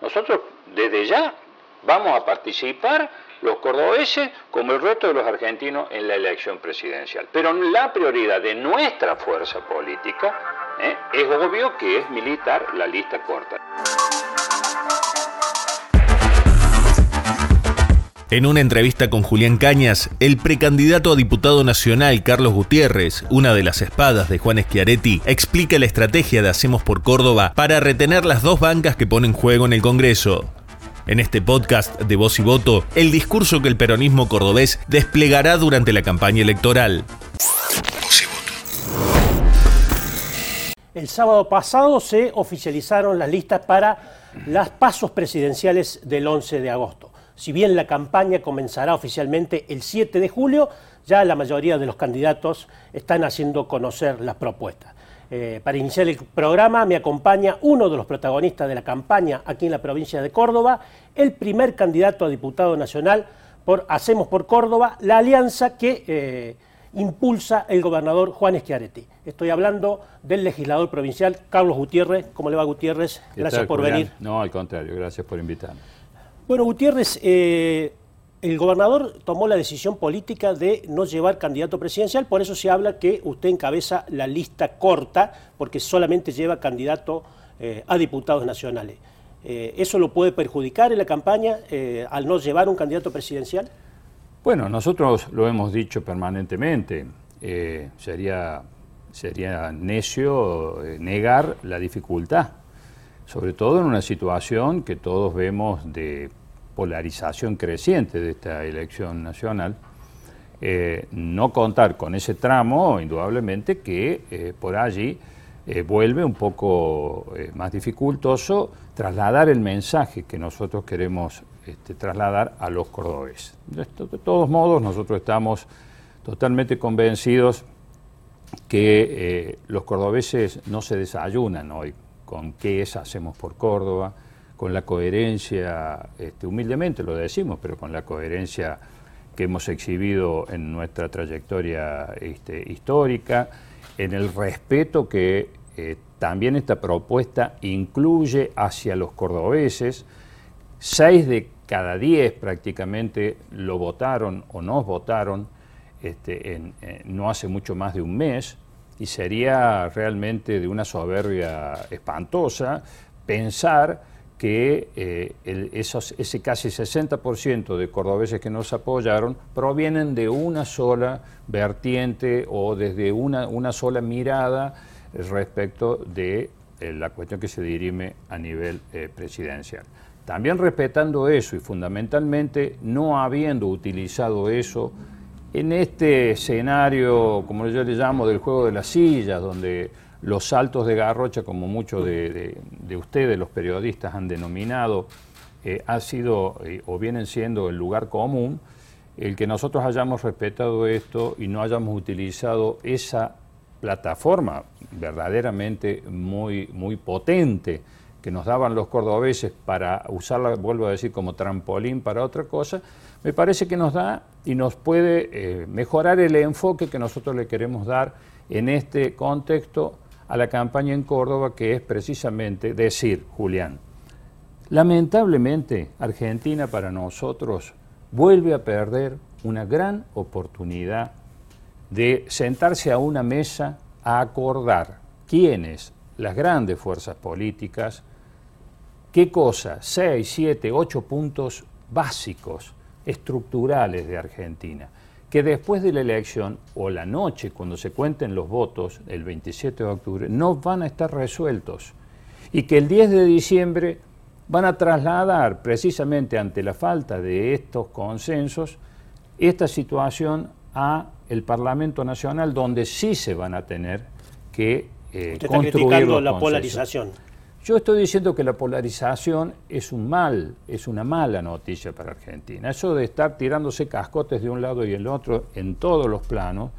Nosotros desde ya vamos a participar los cordobeses como el resto de los argentinos en la elección presidencial. Pero la prioridad de nuestra fuerza política ¿eh? es obvio que es militar la lista corta. En una entrevista con Julián Cañas, el precandidato a diputado nacional Carlos Gutiérrez, una de las espadas de Juan Schiaretti, explica la estrategia de Hacemos por Córdoba para retener las dos bancas que ponen en juego en el Congreso. En este podcast de Voz y Voto, el discurso que el peronismo cordobés desplegará durante la campaña electoral. El sábado pasado se oficializaron las listas para las pasos presidenciales del 11 de agosto. Si bien la campaña comenzará oficialmente el 7 de julio, ya la mayoría de los candidatos están haciendo conocer las propuestas. Eh, para iniciar el programa me acompaña uno de los protagonistas de la campaña aquí en la provincia de Córdoba, el primer candidato a diputado nacional por Hacemos por Córdoba, la alianza que eh, impulsa el gobernador Juan Schiaretti. Estoy hablando del legislador provincial Carlos Gutiérrez. ¿Cómo le va Gutiérrez? Gracias por venir. No, al contrario, gracias por invitarme. Bueno, Gutiérrez, eh, el gobernador tomó la decisión política de no llevar candidato presidencial, por eso se habla que usted encabeza la lista corta, porque solamente lleva candidato eh, a diputados nacionales. Eh, ¿Eso lo puede perjudicar en la campaña al no llevar un candidato presidencial? Bueno, nosotros lo hemos dicho permanentemente. sería, sería necio negar la dificultad, sobre todo en una situación que todos vemos de polarización creciente de esta elección nacional, eh, no contar con ese tramo, indudablemente que eh, por allí eh, vuelve un poco más dificultoso trasladar el mensaje que nosotros queremos este, trasladar a los cordobeses. De, todos modos, nosotros estamos totalmente convencidos que los cordobeses no se desayunan hoy con qué es Hacemos por Córdoba, con la coherencia, este, humildemente lo decimos, pero con la coherencia que hemos exhibido en nuestra trayectoria este, histórica, en el respeto que eh, también esta propuesta incluye hacia los cordobeses. Seis de cada diez prácticamente lo votaron o nos votaron este, en, no hace mucho más de un mes y sería realmente de una soberbia espantosa pensar que eh, esos, ese casi 60% de cordobeses que nos apoyaron provienen de una sola vertiente o desde una, una sola mirada respecto de eh, la cuestión que se dirime a nivel eh, presidencial. También respetando eso y fundamentalmente no habiendo utilizado eso en este escenario, como yo le llamo, del juego de las sillas, donde los saltos de garrocha, como muchos de, ustedes, los periodistas, han denominado, eh, ha sido eh, o vienen siendo el lugar común, el que nosotros hayamos respetado esto y no hayamos utilizado esa plataforma verdaderamente muy, muy potente que nos daban los cordobeses para usarla, vuelvo a decir, como trampolín para otra cosa, me parece que nos da y nos puede eh, mejorar el enfoque que nosotros le queremos dar en este contexto a la campaña en Córdoba, que es precisamente decir, Julián, lamentablemente Argentina para nosotros vuelve a perder una gran oportunidad de sentarse a una mesa a acordar quiénes, las grandes fuerzas políticas, qué cosas, seis, siete, ocho puntos básicos, estructurales de Argentina que después de la elección o la noche, cuando se cuenten los votos, el 27 de octubre, no van a estar resueltos. Y que el 10 de diciembre van a trasladar precisamente ante la falta de estos consensos esta situación a el Parlamento Nacional donde sí se van a tener que eh, construir la polarización. Yo estoy diciendo que la polarización es un mal, es una mala noticia para Argentina. Eso de estar tirándose cascotes de un lado y el otro en todos los planos,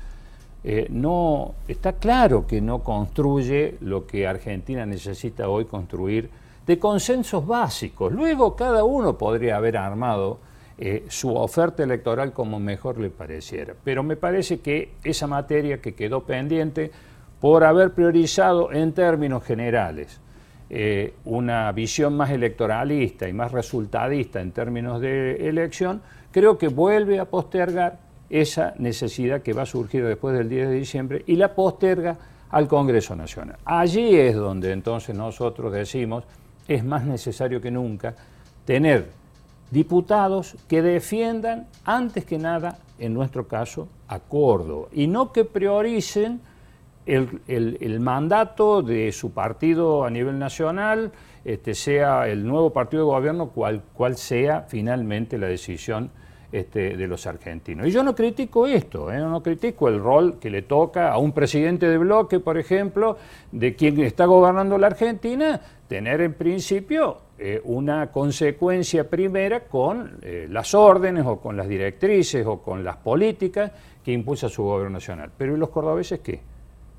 eh, no está claro que no construye lo que Argentina necesita hoy construir de consensos básicos. Luego cada uno podría haber armado eh, su oferta electoral como mejor le pareciera. Pero me parece que esa materia que quedó pendiente por haber priorizado en términos generales eh, una visión más electoralista y más resultadista en términos de elección, creo que vuelve a postergar esa necesidad que va a surgir después del 10 de diciembre y la posterga al Congreso Nacional. Allí es donde entonces nosotros decimos es más necesario que nunca tener diputados que defiendan antes que nada, en nuestro caso, a Córdoba y no que prioricen el, mandato de su partido a nivel nacional, este, sea el nuevo partido de gobierno, cual, cual sea finalmente la decisión este, de los argentinos. Y yo no critico esto, ¿eh? no critico el rol que le toca a un presidente de bloque, por ejemplo, de quien está gobernando la Argentina, tener en principio eh, una consecuencia primera con eh, las órdenes o con las directrices o con las políticas que impulsa su gobierno nacional. Pero ¿y los cordobeses qué?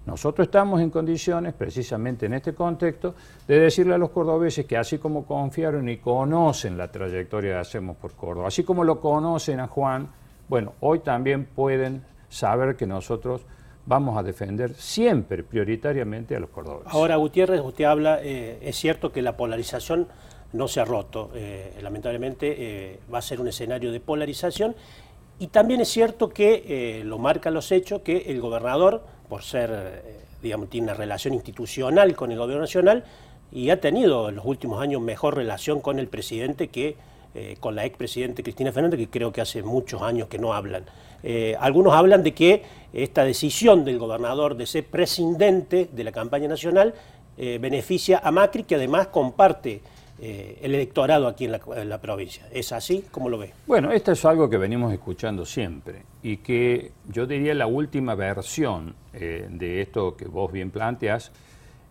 Nosotros estamos en condiciones, precisamente en este contexto, de decirle a los cordobeses que así como confiaron y conocen la trayectoria de Hacemos por Córdoba, así como lo conocen a Juan, bueno, hoy también pueden saber que nosotros vamos a defender siempre, prioritariamente, a los cordobeses. Ahora, Gutiérrez, usted habla, eh, es cierto que la polarización no se ha roto, eh, lamentablemente eh, va a ser un escenario de polarización, y también es cierto que, lo marcan los hechos, que el gobernador por ser, eh, digamos, tiene una relación institucional con el gobierno nacional y ha tenido en los últimos años mejor relación con el presidente que eh, con la expresidente Cristina Fernández, que creo que hace muchos años que no hablan. Eh, algunos hablan de que esta decisión del gobernador de ser presidente de la campaña nacional beneficia a Macri, que además comparte eh, el electorado aquí en la, provincia. ¿Es así? ¿Cómo lo ve? Bueno, esto es algo que venimos escuchando siempre y que yo diría la última versión eh, de esto que vos bien planteas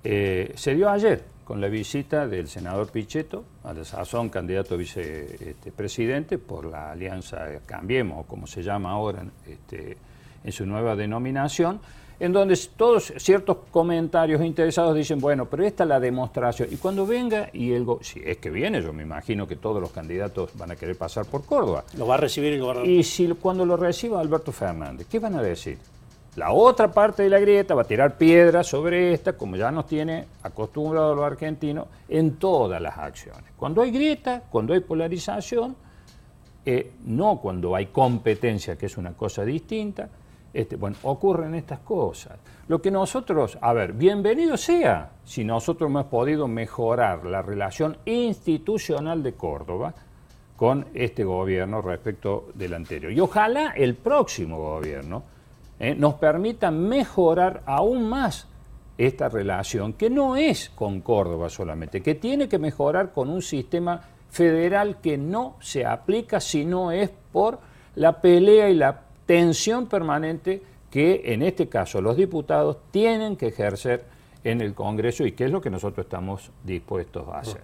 eh, se dio ayer con la visita del senador Pichetto, a la sazón candidato a vicepresidente por la alianza Cambiemos, como se llama ahora este, en su nueva denominación, en donde todos ciertos comentarios interesados dicen, bueno, pero esta es la demostración. Y cuando venga, y el si es que viene, yo me imagino que todos los candidatos van a querer pasar por Córdoba. Lo va a recibir el gobernador. Y si cuando lo reciba Alberto Fernández, ¿qué van a decir? La otra parte de la grieta va a tirar piedras sobre esta, como ya nos tiene acostumbrado los argentinos, en todas las acciones. Cuando hay grieta, cuando hay polarización, eh, no cuando hay competencia, que es una cosa distinta, este, bueno, ocurren estas cosas. Lo que nosotros, a ver, bienvenido sea si nosotros hemos podido mejorar la relación institucional de Córdoba con este gobierno respecto del anterior. Y ojalá el próximo gobierno eh, nos permita mejorar aún más esta relación, que no es con Córdoba solamente, que tiene que mejorar con un sistema federal que no se aplica si no es por la pelea y la tensión permanente que en este caso los diputados tienen que ejercer en el Congreso y que es lo que nosotros estamos dispuestos a hacer.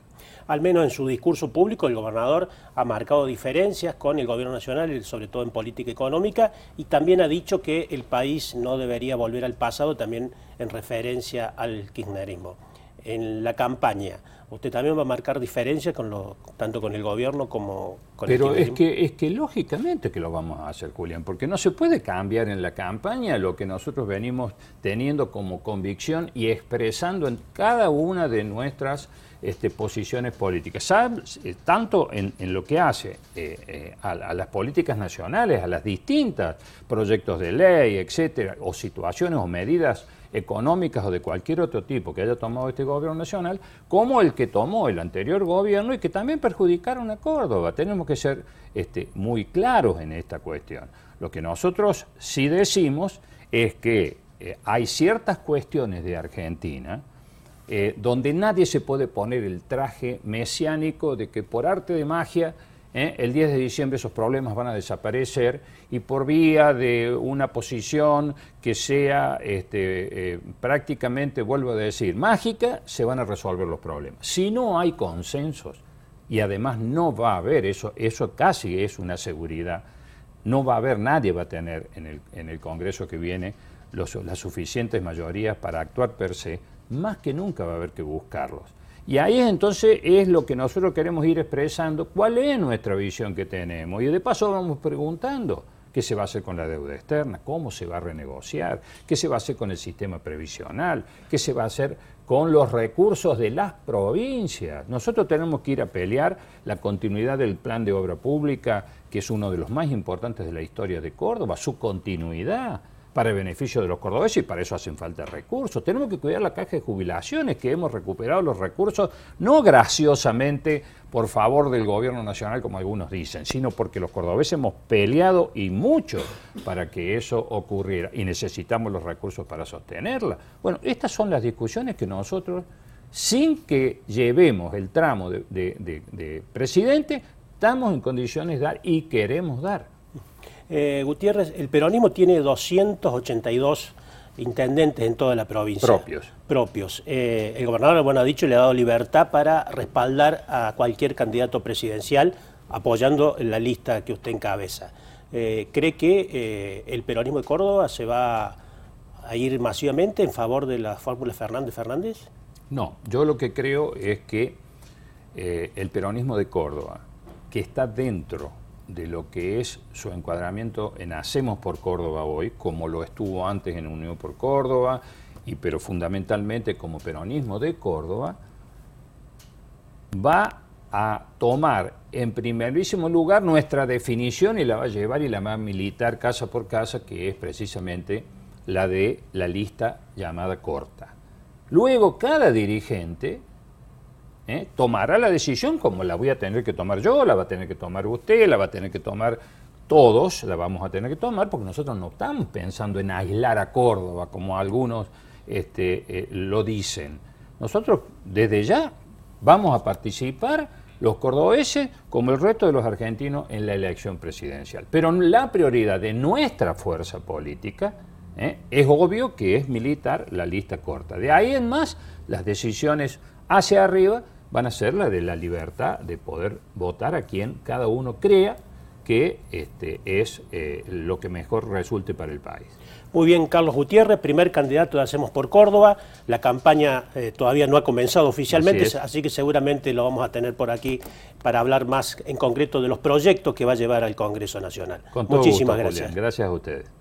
Al menos en su discurso público el gobernador ha marcado diferencias con el gobierno nacional, sobre todo en política económica, y también ha dicho que el país no debería volver al pasado, también en referencia al kirchnerismo. En la campaña, usted también va a marcar diferencias con lo, tanto con el gobierno como con el Pero es que, es que lógicamente que lo vamos a hacer, Julián, porque no se puede cambiar en la campaña lo que nosotros venimos teniendo como convicción y expresando en cada una de nuestras este, posiciones políticas, eh, tanto en, lo que hace eh, eh, a, las políticas nacionales, a las distintas proyectos de ley, etcétera, o situaciones o medidas económicas o de cualquier otro tipo que haya tomado este gobierno nacional, como el que tomó el anterior gobierno y que también perjudicaron a Córdoba. Tenemos que ser este, muy claros en esta cuestión. Lo que nosotros sí decimos es que hay ciertas cuestiones de Argentina eh, donde nadie se puede poner el traje mesiánico de que por arte de magia ¿eh? el 10 de diciembre esos problemas van a desaparecer y por vía de una posición que sea este, eh, prácticamente, vuelvo a decir, mágica, se van a resolver los problemas. Si no hay consensos, y además no va a haber, eso, eso casi es una seguridad, no va a haber, nadie va a tener en el, en el Congreso que viene las suficientes mayorías para actuar per se, más que nunca va a haber que buscarlos. Y ahí entonces es lo que nosotros queremos ir expresando, cuál es nuestra visión que tenemos. Y de paso vamos preguntando, qué se va a hacer con la deuda externa, cómo se va a renegociar, qué se va a hacer con el sistema previsional, qué se va a hacer con los recursos de las provincias. Nosotros tenemos que ir a pelear la continuidad del plan de obra pública, que es uno de los más importantes de la historia de Córdoba, su continuidad para el beneficio de los cordobeses y para eso hacen falta recursos. Tenemos que cuidar la caja de jubilaciones, que hemos recuperado los recursos, no graciosamente por favor del gobierno nacional, como algunos dicen, sino porque los cordobeses hemos peleado y mucho para que eso ocurriera y necesitamos los recursos para sostenerla. Bueno, estas son las discusiones que nosotros, sin que llevemos el tramo de, de presidente, estamos en condiciones de dar y queremos dar. Eh, Gutiérrez, el peronismo tiene 282 intendentes en toda la provincia. Propios. Propios. Eh, el gobernador, bueno, ha dicho, le ha dado libertad para respaldar a cualquier candidato presidencial apoyando la lista que usted encabeza. Eh, ¿Cree que el peronismo de Córdoba se va a ir masivamente en favor de la fórmula Fernández-Fernández? No, yo lo que creo es que el peronismo de Córdoba, que está dentro de lo que es su encuadramiento en Hacemos por Córdoba hoy, como lo estuvo antes en Unión por Córdoba, y pero fundamentalmente como peronismo de Córdoba, va a tomar en primerísimo lugar nuestra definición y la va a llevar y la va a militar casa por casa, que es precisamente la de la lista llamada corta. Luego cada dirigente ¿eh? tomará la decisión como la voy a tener que tomar yo, la va a tener que tomar usted, la va a tener que tomar todos, la vamos a tener que tomar porque nosotros no estamos pensando en aislar a Córdoba como algunos este, eh, lo dicen. Nosotros desde ya vamos a participar los cordobeses como el resto de los argentinos en la elección presidencial. Pero la prioridad de nuestra fuerza política ¿eh? es obvio que es militar la lista corta. De ahí en más, las decisiones hacia arriba van a ser la de la libertad de poder votar a quien cada uno crea que este, es eh, lo que mejor resulte para el país. Muy bien, Carlos Gutiérrez, primer candidato de Hacemos por Córdoba. La campaña eh, todavía no ha comenzado oficialmente, así, que seguramente lo vamos a tener por aquí para hablar más en concreto de los proyectos que va a llevar al Congreso Nacional. Muchísimas gracias. Gracias a ustedes.